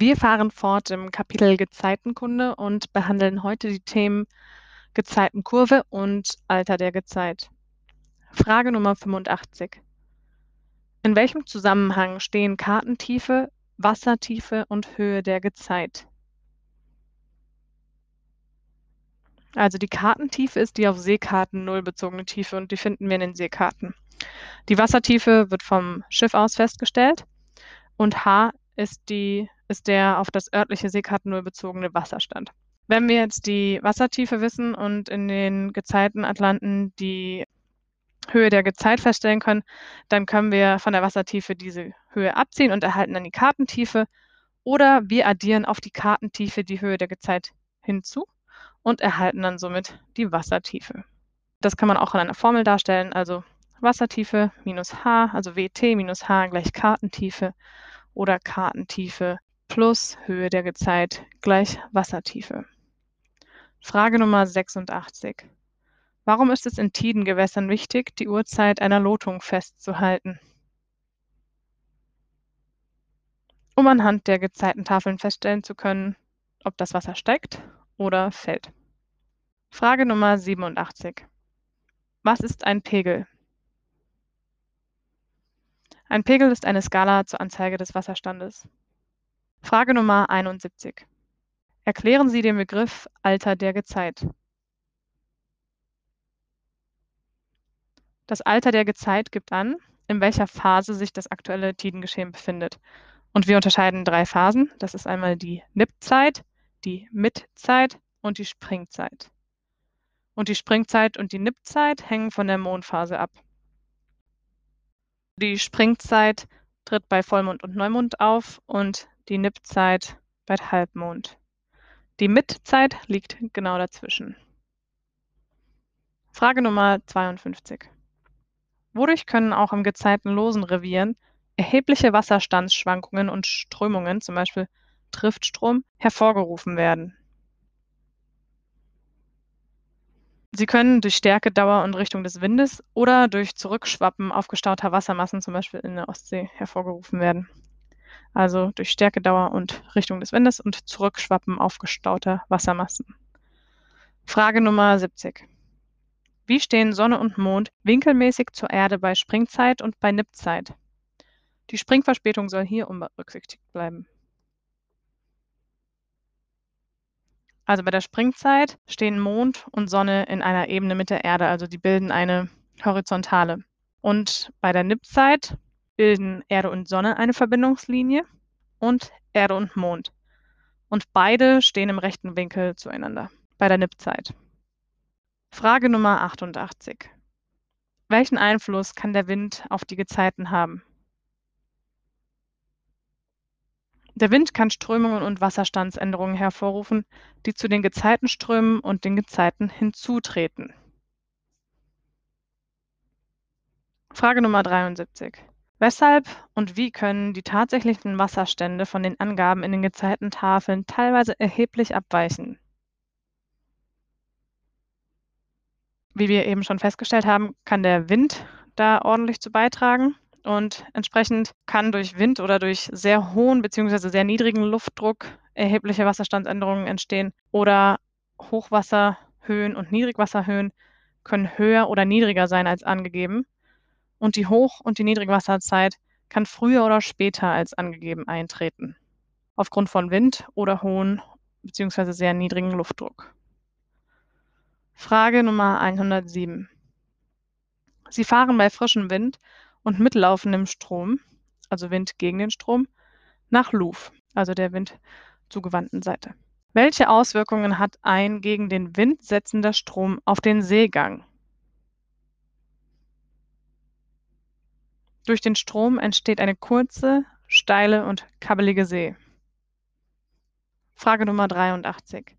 Wir fahren fort im Kapitel Gezeitenkunde und behandeln heute die Themen Gezeitenkurve und Alter der Gezeit. Frage Nummer 85. In welchem Zusammenhang stehen Kartentiefe, Wassertiefe und Höhe der Gezeit? Also die Kartentiefe ist die auf Seekarten null bezogene Tiefe und die finden wir in den Seekarten. Die Wassertiefe wird vom Schiff aus festgestellt und H ist, die, ist der auf das örtliche Seekarten null bezogene Wasserstand. Wenn wir jetzt die Wassertiefe wissen und in den Gezeitenatlanten die Höhe der Gezeit feststellen können, dann können wir von der Wassertiefe diese Höhe abziehen und erhalten dann die Kartentiefe. Oder wir addieren auf die Kartentiefe die Höhe der Gezeit hinzu und erhalten dann somit die Wassertiefe. Das kann man auch in einer Formel darstellen, also Wassertiefe minus h, also WT minus h gleich Kartentiefe oder Kartentiefe plus Höhe der Gezeit gleich Wassertiefe. Frage Nummer 86. Warum ist es in Tidengewässern wichtig, die Uhrzeit einer Lotung festzuhalten? Um anhand der Gezeitentafeln feststellen zu können, ob das Wasser steigt oder fällt. Frage Nummer 87. Was ist ein Pegel? Ein Pegel ist eine Skala zur Anzeige des Wasserstandes. Frage Nummer 71. Erklären Sie den Begriff Alter der Gezeit. Das Alter der Gezeit gibt an, in welcher Phase sich das aktuelle Tidengeschehen befindet. Und wir unterscheiden drei Phasen. Das ist einmal die Nippzeit, die Mittzeit und die Springzeit. Und die Springzeit und die Nippzeit hängen von der Mondphase ab. Die Springzeit tritt bei Vollmond und Neumond auf und die Nippzeit bei Halbmond. Die Mittzeit liegt genau dazwischen. Frage Nummer 52. Wodurch können auch im gezeitenlosen Revieren erhebliche Wasserstandsschwankungen und Strömungen, zum Beispiel Triftstrom, hervorgerufen werden? Sie können durch Stärke, Dauer und Richtung des Windes oder durch Zurückschwappen aufgestauter Wassermassen, zum Beispiel in der Ostsee, hervorgerufen werden. Also durch Stärke, Dauer und Richtung des Windes und Zurückschwappen aufgestauter Wassermassen. Frage Nummer 70. Wie stehen Sonne und Mond winkelmäßig zur Erde bei Springzeit und bei Nippzeit? Die Springverspätung soll hier unberücksichtigt bleiben. Also bei der Springzeit stehen Mond und Sonne in einer Ebene mit der Erde, also die bilden eine Horizontale. Und bei der Nippzeit bilden Erde und Sonne eine Verbindungslinie und Erde und Mond. Und beide stehen im rechten Winkel zueinander bei der Nippzeit. Frage Nummer 88. Welchen Einfluss kann der Wind auf die Gezeiten haben? Der Wind kann Strömungen und Wasserstandsänderungen hervorrufen, die zu den Gezeitenströmen und den Gezeiten hinzutreten. Frage Nummer 73. Weshalb und wie können die tatsächlichen Wasserstände von den Angaben in den Gezeitentafeln teilweise erheblich abweichen? Wie wir eben schon festgestellt haben, kann der Wind da ordentlich zu beitragen. Und entsprechend kann durch Wind oder durch sehr hohen bzw. sehr niedrigen Luftdruck erhebliche Wasserstandsänderungen entstehen oder Hochwasserhöhen und Niedrigwasserhöhen können höher oder niedriger sein als angegeben. Und die Hoch- und die Niedrigwasserzeit kann früher oder später als angegeben eintreten, aufgrund von Wind oder hohen bzw. sehr niedrigen Luftdruck. Frage Nummer 107. Sie fahren bei frischem Wind und mitlaufendem Strom, also Wind gegen den Strom, nach Louvre, also der windzugewandten Seite. Welche Auswirkungen hat ein gegen den Wind setzender Strom auf den Seegang? Durch den Strom entsteht eine kurze, steile und kabbelige See. Frage Nummer 83.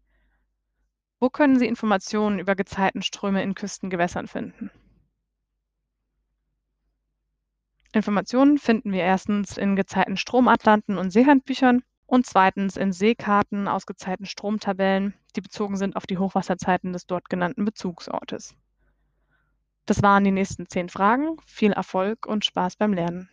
Wo können Sie Informationen über Gezeitenströme in Küstengewässern finden? Informationen finden wir erstens in gezeiten Stromatlanten und Seehandbüchern und zweitens in Seekarten aus gezeiten Stromtabellen, die bezogen sind auf die Hochwasserzeiten des dort genannten Bezugsortes. Das waren die nächsten zehn Fragen. Viel Erfolg und Spaß beim Lernen.